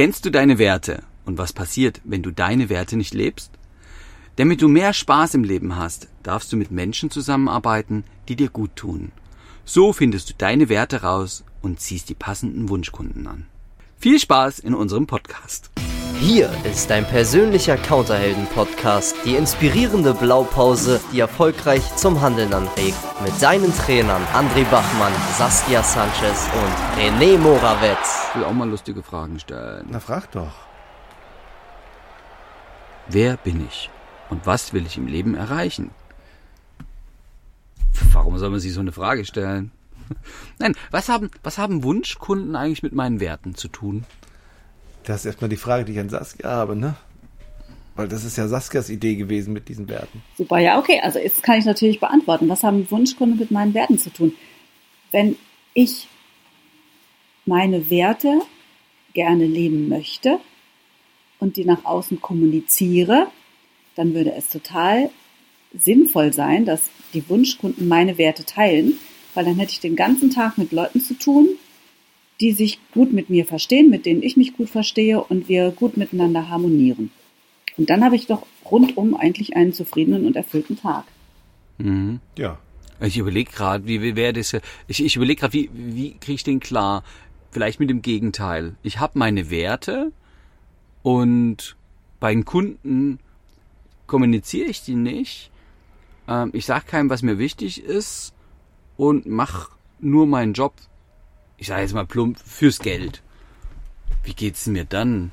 Kennst du deine Werte und was passiert, wenn du deine Werte nicht lebst? Damit du mehr Spaß im Leben hast, darfst du mit Menschen zusammenarbeiten, die dir gut tun. So findest du deine Werte raus und ziehst die passenden Wunschkunden an. Viel Spaß in unserem Podcast. Hier ist dein persönlicher Counterhelden-Podcast, die inspirierende Blaupause, die erfolgreich zum Handeln anregt. Mit deinen Trainern André Bachmann, Saskia Sanchez und René Morawetz. Ich will auch mal lustige Fragen stellen. Na, frag doch. Wer bin ich? Und was will ich im Leben erreichen? Warum soll man sich so eine Frage stellen? Nein, was haben, was haben Wunschkunden eigentlich mit meinen Werten zu tun? Das ist erstmal die Frage, die ich an Saskia habe, ne? Weil das ist ja Saskias Idee gewesen mit diesen Werten. Super, ja, okay. Also jetzt kann ich natürlich beantworten. Was haben Wunschkunden mit meinen Werten zu tun? Wenn ich meine Werte gerne leben möchte und die nach außen kommuniziere, dann würde es total sinnvoll sein, dass die Wunschkunden meine Werte teilen, weil dann hätte ich den ganzen Tag mit Leuten zu tun, die sich gut mit mir verstehen, mit denen ich mich gut verstehe und wir gut miteinander harmonieren. Und dann habe ich doch rundum eigentlich einen zufriedenen und erfüllten Tag. Mhm. Ja. Ich überlege gerade, wie, wie wäre das? Ich, ich überlege gerade, wie, wie kriege ich den klar? Vielleicht mit dem Gegenteil. Ich habe meine Werte und bei den Kunden kommuniziere ich die nicht. Ähm, ich sage keinem, was mir wichtig ist und mache nur meinen Job ich sage jetzt mal plump, fürs Geld. Wie geht's mir dann?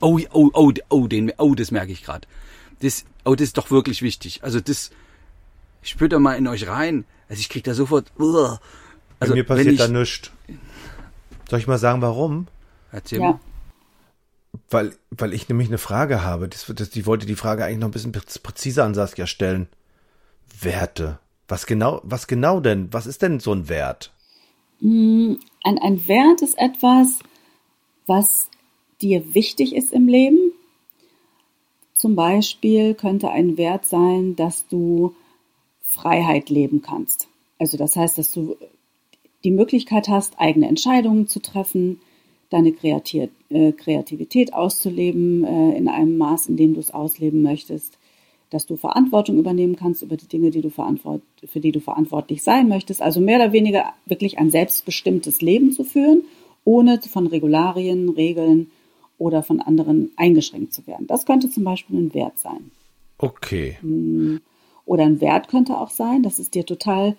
Oh, oh, oh, oh, den, oh, das merke ich gerade. Das, oh, das ist doch wirklich wichtig. Also das, spürt da mal in euch rein. Also ich krieg da sofort, uh. also Bei mir passiert ich, da nichts. Soll ich mal sagen, warum? Erzähl Ja. mal. Weil, weil ich nämlich eine Frage habe. Das, das, die wollte die Frage eigentlich noch ein bisschen präziser an Saskia stellen. Werte. Was genau, was genau denn? Was ist denn so ein Wert? Ein, ein Wert ist etwas, was dir wichtig ist im Leben. Zum Beispiel könnte ein Wert sein, dass du Freiheit leben kannst. Also das heißt, dass du die Möglichkeit hast, eigene Entscheidungen zu treffen, deine äh, Kreativität auszuleben äh, in einem Maß, in dem du es ausleben möchtest, dass du Verantwortung übernehmen kannst über die Dinge, die du verantwort für die du verantwortlich sein möchtest. Also mehr oder weniger wirklich ein selbstbestimmtes Leben zu führen, ohne von Regularien, Regeln oder von anderen eingeschränkt zu werden. Das könnte zum Beispiel ein Wert sein. Okay. Oder ein Wert könnte auch sein, dass es dir total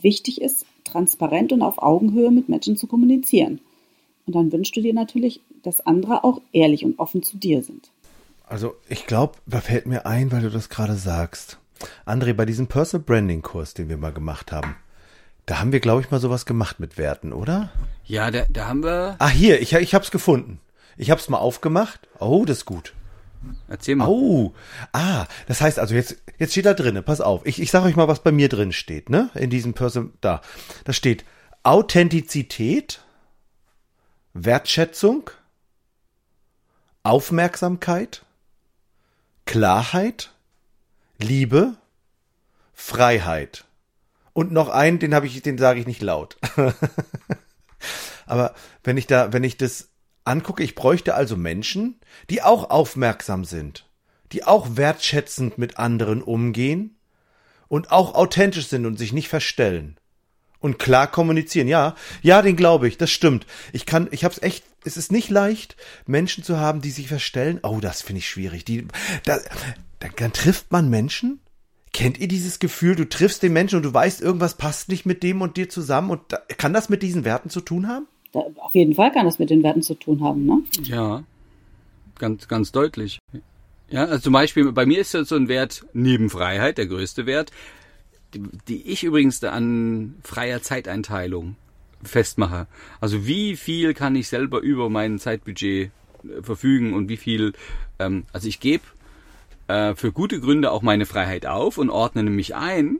wichtig ist, transparent und auf Augenhöhe mit Menschen zu kommunizieren. Und dann wünschst du dir natürlich, dass andere auch ehrlich und offen zu dir sind. Also ich glaube, da fällt mir ein, weil du das gerade sagst. André, bei diesem Personal Branding Kurs, den wir mal gemacht haben, da haben wir, glaube ich, mal sowas gemacht mit Werten, oder? Ja, da, da haben wir. Ah, hier, ich, ich hab's gefunden. Ich hab's mal aufgemacht. Oh, das ist gut. Erzähl mal. Oh, ah, das heißt also jetzt, jetzt steht da drinne, pass auf. Ich, ich sag euch mal, was bei mir drin steht, ne? In diesem Person, da. Da steht Authentizität, Wertschätzung, Aufmerksamkeit, Klarheit, Liebe, Freiheit. Und noch einen, den habe ich, den sage ich nicht laut. Aber wenn ich da, wenn ich das angucke, ich bräuchte also Menschen, die auch aufmerksam sind, die auch wertschätzend mit anderen umgehen und auch authentisch sind und sich nicht verstellen und klar kommunizieren. Ja, ja, den glaube ich, das stimmt. Ich kann, ich hab's echt, es ist nicht leicht, Menschen zu haben, die sich verstellen. Oh, das finde ich schwierig. Die, da, dann, dann trifft man Menschen. Kennt ihr dieses Gefühl, du triffst den Menschen und du weißt, irgendwas passt nicht mit dem und dir zusammen und da, kann das mit diesen Werten zu tun haben? Da, auf jeden Fall kann das mit den Werten zu tun haben, ne? Ja, ganz, ganz deutlich. Ja, also zum Beispiel, bei mir ist das so ein Wert neben Freiheit, der größte Wert, die, die ich übrigens an freier Zeiteinteilung festmache. Also wie viel kann ich selber über mein Zeitbudget äh, verfügen und wie viel, ähm, also ich gebe äh, für gute Gründe auch meine Freiheit auf und ordne mich ein.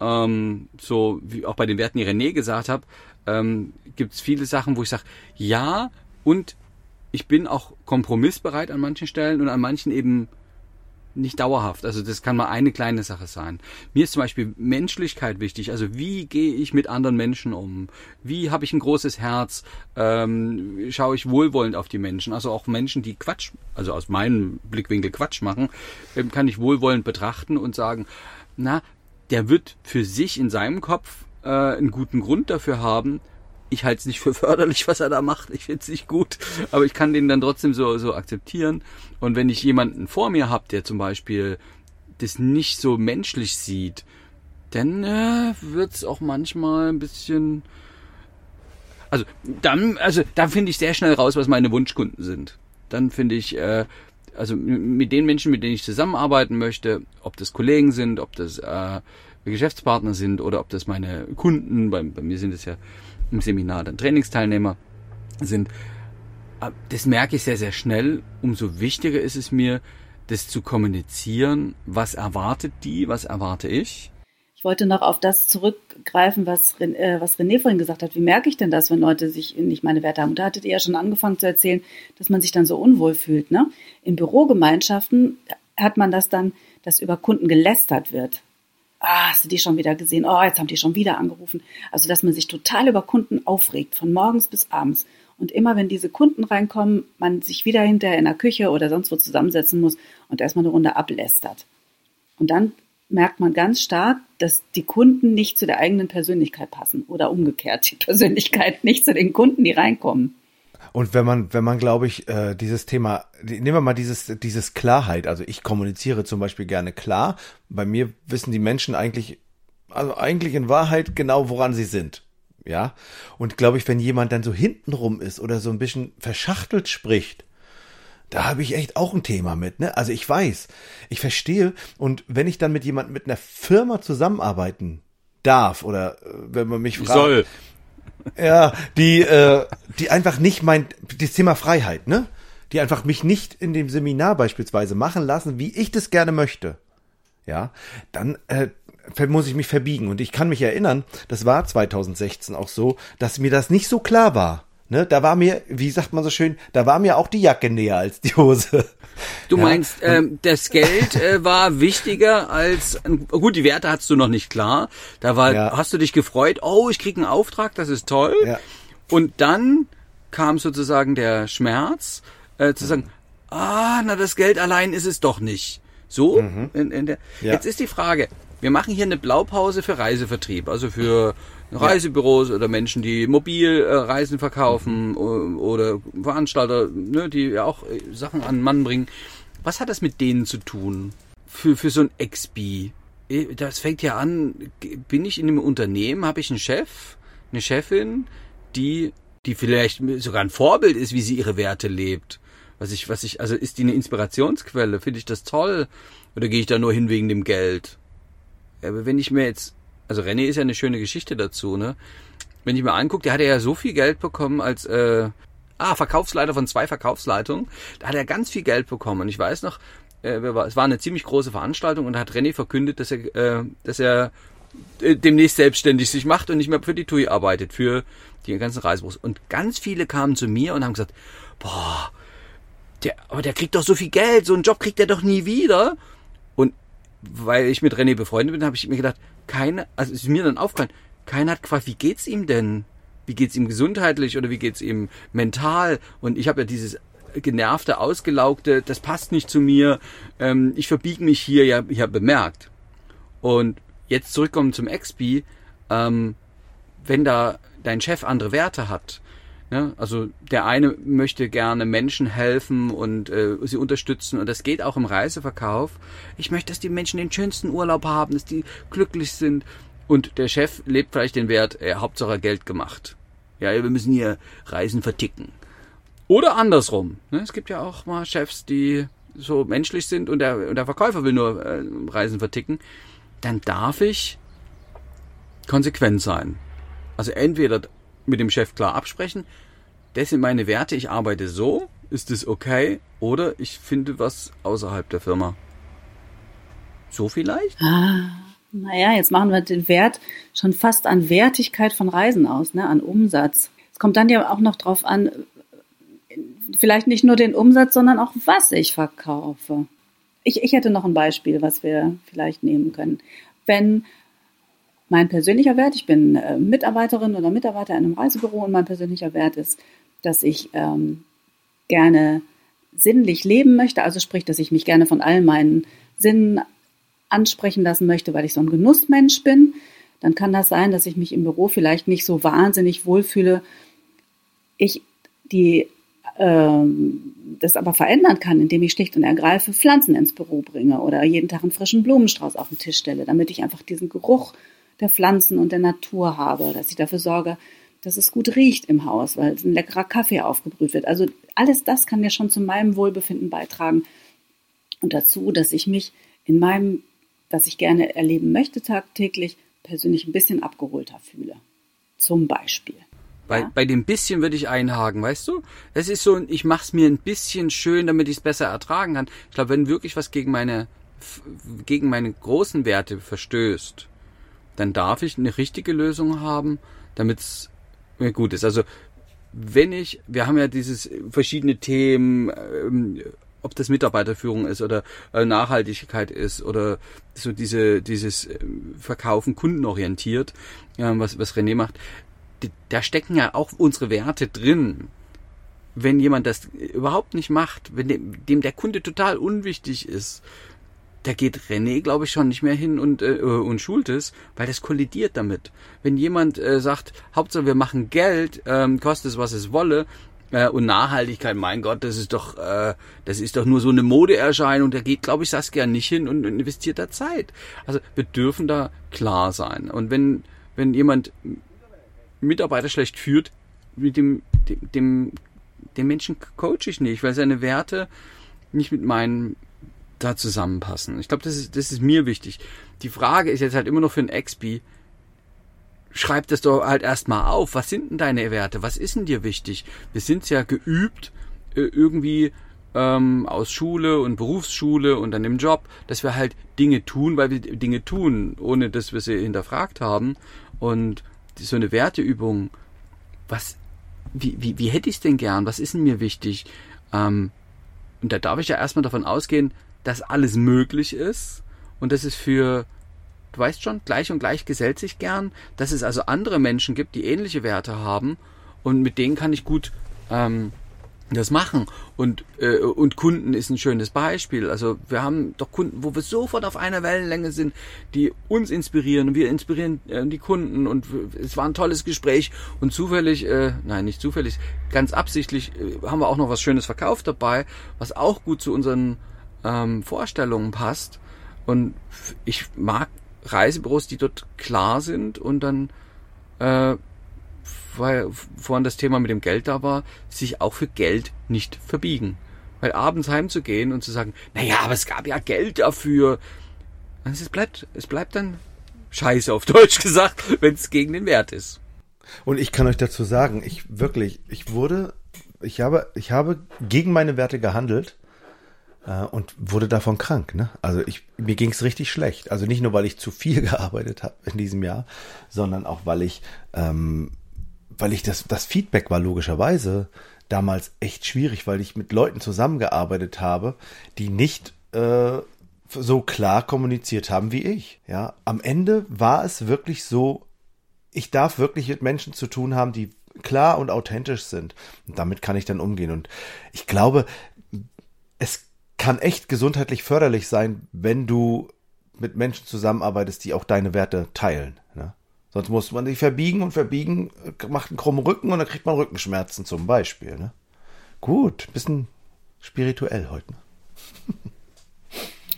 Ähm, so wie auch bei den Werten, die René gesagt hat, ähm, gibt es viele Sachen, wo ich sage, ja, und ich bin auch kompromissbereit an manchen Stellen und an manchen eben nicht dauerhaft. Also das kann mal eine kleine Sache sein. Mir ist zum Beispiel Menschlichkeit wichtig. Also wie gehe ich mit anderen Menschen um? Wie habe ich ein großes Herz? Ähm, schaue ich wohlwollend auf die Menschen? Also auch Menschen, die Quatsch, also aus meinem Blickwinkel Quatsch machen, ähm, kann ich wohlwollend betrachten und sagen, na, der wird für sich in seinem Kopf äh, einen guten Grund dafür haben, ich halte es nicht für förderlich, was er da macht. Ich finde es nicht gut, aber ich kann den dann trotzdem so, so akzeptieren. Und wenn ich jemanden vor mir habe, der zum Beispiel das nicht so menschlich sieht, dann äh, wird es auch manchmal ein bisschen. Also dann, also da finde ich sehr schnell raus, was meine Wunschkunden sind. Dann finde ich, äh, also mit den Menschen, mit denen ich zusammenarbeiten möchte, ob das Kollegen sind, ob das äh, Geschäftspartner sind oder ob das meine Kunden, bei, bei mir sind es ja im Seminar dann Trainingsteilnehmer sind. Das merke ich sehr, sehr schnell. Umso wichtiger ist es mir, das zu kommunizieren. Was erwartet die? Was erwarte ich? Ich wollte noch auf das zurückgreifen, was, äh, was René vorhin gesagt hat. Wie merke ich denn das, wenn Leute sich nicht meine Werte haben? Da hattet ihr ja schon angefangen zu erzählen, dass man sich dann so unwohl fühlt. Ne? In Bürogemeinschaften hat man das dann, dass über Kunden gelästert wird ah, hast du die schon wieder gesehen? Oh, jetzt haben die schon wieder angerufen. Also, dass man sich total über Kunden aufregt, von morgens bis abends. Und immer wenn diese Kunden reinkommen, man sich wieder hinterher in der Küche oder sonst wo zusammensetzen muss und erstmal eine Runde ablästert. Und dann merkt man ganz stark, dass die Kunden nicht zu der eigenen Persönlichkeit passen oder umgekehrt die Persönlichkeit nicht zu den Kunden, die reinkommen. Und wenn man, wenn man, glaube ich, äh, dieses Thema, nehmen wir mal dieses, dieses Klarheit. Also ich kommuniziere zum Beispiel gerne klar. Bei mir wissen die Menschen eigentlich, also eigentlich in Wahrheit genau, woran sie sind. Ja. Und glaube ich, wenn jemand dann so hintenrum ist oder so ein bisschen verschachtelt spricht, da habe ich echt auch ein Thema mit, ne? Also ich weiß, ich verstehe und wenn ich dann mit jemandem mit einer Firma zusammenarbeiten darf oder äh, wenn man mich fragt, soll ja, die, äh, die einfach nicht mein, das Thema Freiheit, ne? Die einfach mich nicht in dem Seminar beispielsweise machen lassen, wie ich das gerne möchte. Ja, dann äh, muss ich mich verbiegen. Und ich kann mich erinnern, das war 2016 auch so, dass mir das nicht so klar war. Ne, da war mir, wie sagt man so schön, da war mir auch die Jacke näher als die Hose. Du ja. meinst, ähm, das Geld äh, war wichtiger als gut, die Werte hattest du noch nicht klar. Da war, ja. hast du dich gefreut, oh, ich krieg einen Auftrag, das ist toll. Ja. Und dann kam sozusagen der Schmerz, äh, zu sagen, ah, na das Geld allein ist es doch nicht. So, mhm. in, in der, jetzt ist die Frage, wir machen hier eine Blaupause für Reisevertrieb, also für Reisebüros oder Menschen, die mobil äh, Reisen verkaufen mhm. oder Veranstalter, ne, die ja auch äh, Sachen an den Mann bringen. Was hat das mit denen zu tun? Für, für so ein? Äh, das fängt ja an, bin ich in einem Unternehmen, habe ich einen Chef, eine Chefin, die, die vielleicht sogar ein Vorbild ist, wie sie ihre Werte lebt. Was ich, was ich, also ist die eine Inspirationsquelle? Finde ich das toll? Oder gehe ich da nur hin wegen dem Geld? Aber wenn ich mir jetzt also René ist ja eine schöne Geschichte dazu, ne? Wenn ich mir angucke, der hatte ja so viel Geld bekommen als äh, ah, Verkaufsleiter von zwei Verkaufsleitungen. Da hat er ganz viel Geld bekommen. Und ich weiß noch, äh, es war eine ziemlich große Veranstaltung und da hat René verkündet, dass er, äh, dass er äh, demnächst selbstständig sich macht und nicht mehr für die TUI arbeitet, für die ganzen Reisebüros. Und ganz viele kamen zu mir und haben gesagt, boah, der, aber der kriegt doch so viel Geld, so einen Job kriegt er doch nie wieder. Weil ich mit René befreundet bin, habe ich mir gedacht, keine, also ist mir dann aufgefallen, keiner hat gefragt, wie geht's ihm denn? Wie geht's ihm gesundheitlich oder wie geht's ihm mental? Und ich habe ja dieses genervte, ausgelaugte, das passt nicht zu mir, ähm, ich verbiege mich hier ja, ja bemerkt. Und jetzt zurückkommen zum XP, ähm, wenn da dein Chef andere Werte hat, ja, also der eine möchte gerne Menschen helfen und äh, sie unterstützen und das geht auch im Reiseverkauf. Ich möchte, dass die Menschen den schönsten Urlaub haben, dass die glücklich sind und der Chef lebt vielleicht den Wert, äh, Hauptsache Geld gemacht. Ja, wir müssen hier Reisen verticken. Oder andersrum. Ne? Es gibt ja auch mal Chefs, die so menschlich sind und der, und der Verkäufer will nur äh, Reisen verticken. Dann darf ich konsequent sein. Also entweder mit dem Chef klar absprechen. Das sind meine Werte, ich arbeite so, ist es okay? Oder ich finde was außerhalb der Firma. So vielleicht? Ah, naja, jetzt machen wir den Wert schon fast an Wertigkeit von Reisen aus, ne, an Umsatz. Es kommt dann ja auch noch drauf an, vielleicht nicht nur den Umsatz, sondern auch was ich verkaufe. ich, ich hätte noch ein Beispiel, was wir vielleicht nehmen können. Wenn mein persönlicher Wert, ich bin äh, Mitarbeiterin oder Mitarbeiter in einem Reisebüro und mein persönlicher Wert ist, dass ich ähm, gerne sinnlich leben möchte, also sprich, dass ich mich gerne von all meinen Sinnen ansprechen lassen möchte, weil ich so ein Genussmensch bin, dann kann das sein, dass ich mich im Büro vielleicht nicht so wahnsinnig wohlfühle. Ich die ähm, das aber verändern kann, indem ich schlicht und ergreife Pflanzen ins Büro bringe oder jeden Tag einen frischen Blumenstrauß auf den Tisch stelle, damit ich einfach diesen Geruch der Pflanzen und der Natur habe, dass ich dafür sorge, dass es gut riecht im Haus, weil ein leckerer Kaffee aufgebrüht wird. Also alles das kann ja schon zu meinem Wohlbefinden beitragen und dazu, dass ich mich in meinem, was ich gerne erleben möchte tagtäglich, persönlich ein bisschen abgeholter fühle. Zum Beispiel. Bei, ja. bei dem bisschen würde ich einhaken, weißt du? Es ist so, ich mache es mir ein bisschen schön, damit ich es besser ertragen kann. Ich glaube, wenn wirklich was gegen meine gegen meine großen Werte verstößt, dann darf ich eine richtige Lösung haben, damit es mir gut ist. Also wenn ich, wir haben ja dieses verschiedene Themen, ähm, ob das Mitarbeiterführung ist oder äh, Nachhaltigkeit ist oder so diese dieses äh, Verkaufen kundenorientiert, äh, was was René macht da stecken ja auch unsere Werte drin. Wenn jemand das überhaupt nicht macht, wenn dem, dem der Kunde total unwichtig ist, da geht René, glaube ich, schon nicht mehr hin und, äh, und schult es, weil das kollidiert damit. Wenn jemand äh, sagt, Hauptsache wir machen Geld, ähm, kostet es, was es wolle, äh, und Nachhaltigkeit, mein Gott, das ist doch, äh, das ist doch nur so eine Modeerscheinung, da geht, glaube ich, Saskia nicht hin und investiert da Zeit. Also wir dürfen da klar sein. Und wenn, wenn jemand Mitarbeiter schlecht führt, mit dem, dem, dem, dem Menschen coach ich nicht, weil seine Werte nicht mit meinen da zusammenpassen. Ich glaube, das ist, das ist mir wichtig. Die Frage ist jetzt halt immer noch für einen Expi, schreib das doch halt erstmal auf. Was sind denn deine Werte? Was ist denn dir wichtig? Wir sind ja geübt, äh, irgendwie ähm, aus Schule und Berufsschule und dann im Job, dass wir halt Dinge tun, weil wir Dinge tun, ohne dass wir sie hinterfragt haben. Und so eine Werteübung, was, wie, wie, wie hätte ich es denn gern? Was ist denn mir wichtig? Ähm, und da darf ich ja erstmal davon ausgehen, dass alles möglich ist und dass es für, du weißt schon, gleich und gleich gesellt sich gern, dass es also andere Menschen gibt, die ähnliche Werte haben und mit denen kann ich gut ähm, das machen. Und, äh, und Kunden ist ein schönes Beispiel. Also wir haben doch Kunden, wo wir sofort auf einer Wellenlänge sind, die uns inspirieren und wir inspirieren äh, die Kunden und es war ein tolles Gespräch und zufällig, äh, nein, nicht zufällig, ganz absichtlich äh, haben wir auch noch was Schönes verkauft dabei, was auch gut zu unseren ähm, Vorstellungen passt. Und ich mag Reisebüros, die dort klar sind und dann äh, weil vorhin das Thema mit dem Geld da war, sich auch für Geld nicht verbiegen. Weil abends heimzugehen und zu sagen, naja, aber es gab ja Geld dafür. Also es bleibt, es bleibt dann scheiße auf Deutsch gesagt, wenn es gegen den Wert ist. Und ich kann euch dazu sagen, ich wirklich, ich wurde, ich habe, ich habe gegen meine Werte gehandelt äh, und wurde davon krank. Ne? Also ich, mir ging es richtig schlecht. Also nicht nur, weil ich zu viel gearbeitet habe in diesem Jahr, sondern auch, weil ich ähm, weil ich das, das Feedback war logischerweise damals echt schwierig, weil ich mit Leuten zusammengearbeitet habe, die nicht äh, so klar kommuniziert haben wie ich. Ja, am Ende war es wirklich so, ich darf wirklich mit Menschen zu tun haben, die klar und authentisch sind. Und damit kann ich dann umgehen. Und ich glaube, kann echt gesundheitlich förderlich sein, wenn du mit Menschen zusammenarbeitest, die auch deine Werte teilen. Ne? Sonst muss man sich verbiegen und verbiegen macht einen krummen Rücken und dann kriegt man Rückenschmerzen zum Beispiel. Ne? Gut, bisschen spirituell heute. Ne?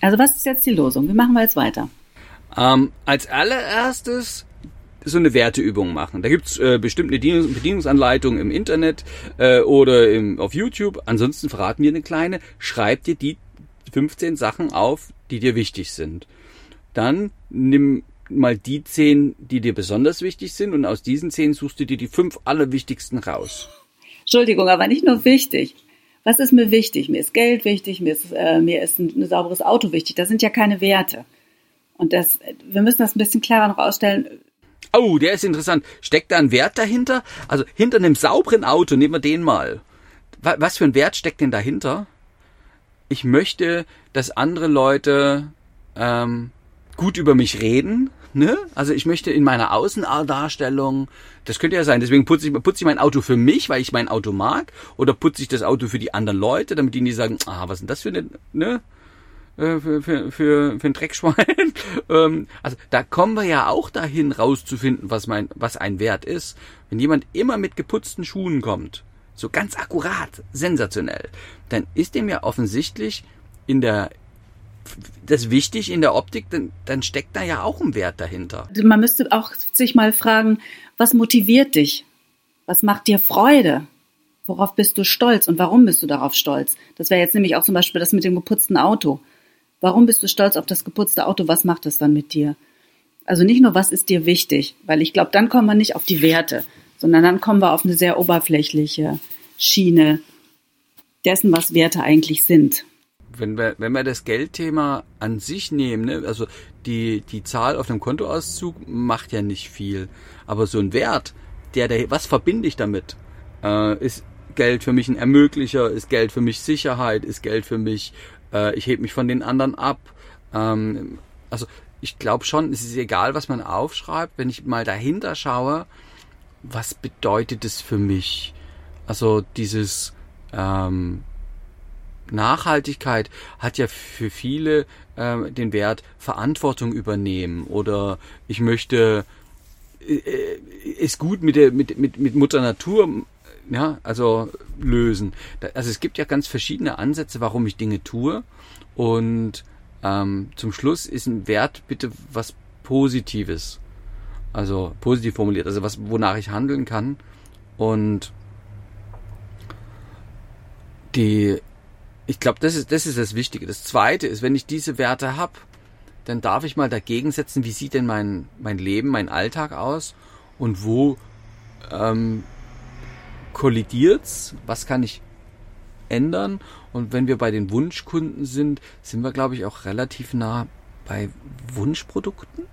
Also was ist jetzt die Losung? Wie machen wir jetzt weiter? Ähm, als allererstes so eine Werteübung machen. Da gibt's äh, bestimmt eine Bedienungsanleitung im Internet äh, oder im, auf YouTube. Ansonsten verraten wir eine kleine. Schreib dir die 15 Sachen auf, die dir wichtig sind. Dann nimm mal die zehn, die dir besonders wichtig sind und aus diesen zehn suchst du dir die fünf allerwichtigsten raus. Entschuldigung, aber nicht nur wichtig. Was ist mir wichtig? Mir ist Geld wichtig, mir ist, äh, mir ist ein, ein sauberes Auto wichtig. Das sind ja keine Werte. Und das, wir müssen das ein bisschen klarer noch ausstellen. Oh, der ist interessant. Steckt da ein Wert dahinter? Also hinter einem sauberen Auto, nehmen wir den mal. Was für ein Wert steckt denn dahinter? ich möchte, dass andere Leute ähm, gut über mich reden. Ne? Also ich möchte in meiner Außendarstellung, das könnte ja sein, deswegen putze ich, putze ich mein Auto für mich, weil ich mein Auto mag, oder putze ich das Auto für die anderen Leute, damit die nicht sagen, ah, was ist denn das für eine, ne? Äh, für, für, für, für ein Dreckschwein. Ähm, also da kommen wir ja auch dahin rauszufinden, was mein, was ein Wert ist. Wenn jemand immer mit geputzten Schuhen kommt, so ganz akkurat, sensationell, dann ist dem ja offensichtlich in der das wichtig in der Optik, dann, dann steckt da ja auch ein Wert dahinter. Man müsste auch sich mal fragen, was motiviert dich? Was macht dir Freude? Worauf bist du stolz und warum bist du darauf stolz? Das wäre jetzt nämlich auch zum Beispiel das mit dem geputzten Auto. Warum bist du stolz auf das geputzte Auto? Was macht es dann mit dir? Also nicht nur, was ist dir wichtig, weil ich glaube, dann kommen wir nicht auf die Werte, sondern dann kommen wir auf eine sehr oberflächliche Schiene dessen, was Werte eigentlich sind. Wenn wir, wenn wir das Geldthema an sich nehmen, ne, also die, die Zahl auf dem Kontoauszug macht ja nicht viel. Aber so ein Wert, der, der was verbinde ich damit? Äh, ist Geld für mich ein Ermöglicher? Ist Geld für mich Sicherheit? Ist Geld für mich äh, ich hebe mich von den anderen ab. Ähm, also ich glaube schon, es ist egal, was man aufschreibt, wenn ich mal dahinter schaue, was bedeutet es für mich? Also dieses ähm, Nachhaltigkeit hat ja für viele äh, den Wert Verantwortung übernehmen oder ich möchte äh, ist gut mit der mit, mit, mit Mutter Natur ja, also lösen. Also es gibt ja ganz verschiedene Ansätze, warum ich Dinge tue. Und ähm, zum Schluss ist ein Wert bitte was Positives. Also positiv formuliert, also was, wonach ich handeln kann. Und die, ich glaube, das ist, das ist das Wichtige. Das zweite ist, wenn ich diese Werte habe, dann darf ich mal dagegen setzen, wie sieht denn mein, mein Leben, mein Alltag aus und wo ähm, kollidiert's? Was kann ich ändern? Und wenn wir bei den Wunschkunden sind, sind wir, glaube ich, auch relativ nah bei Wunschprodukten.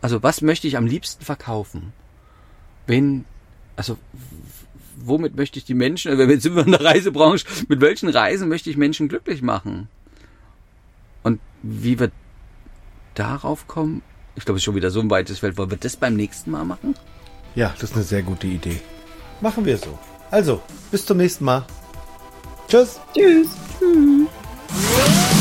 Also was möchte ich am liebsten verkaufen? Wenn, also womit möchte ich die Menschen, wenn sind wir in der Reisebranche, mit welchen Reisen möchte ich Menschen glücklich machen? Und wie wir darauf kommen, ich glaube, es ist schon wieder so ein weites Feld. Wollen wir das beim nächsten Mal machen? Ja, das ist eine sehr gute Idee machen wir so. Also, bis zum nächsten Mal. Tschüss. Tschüss. Tschüss.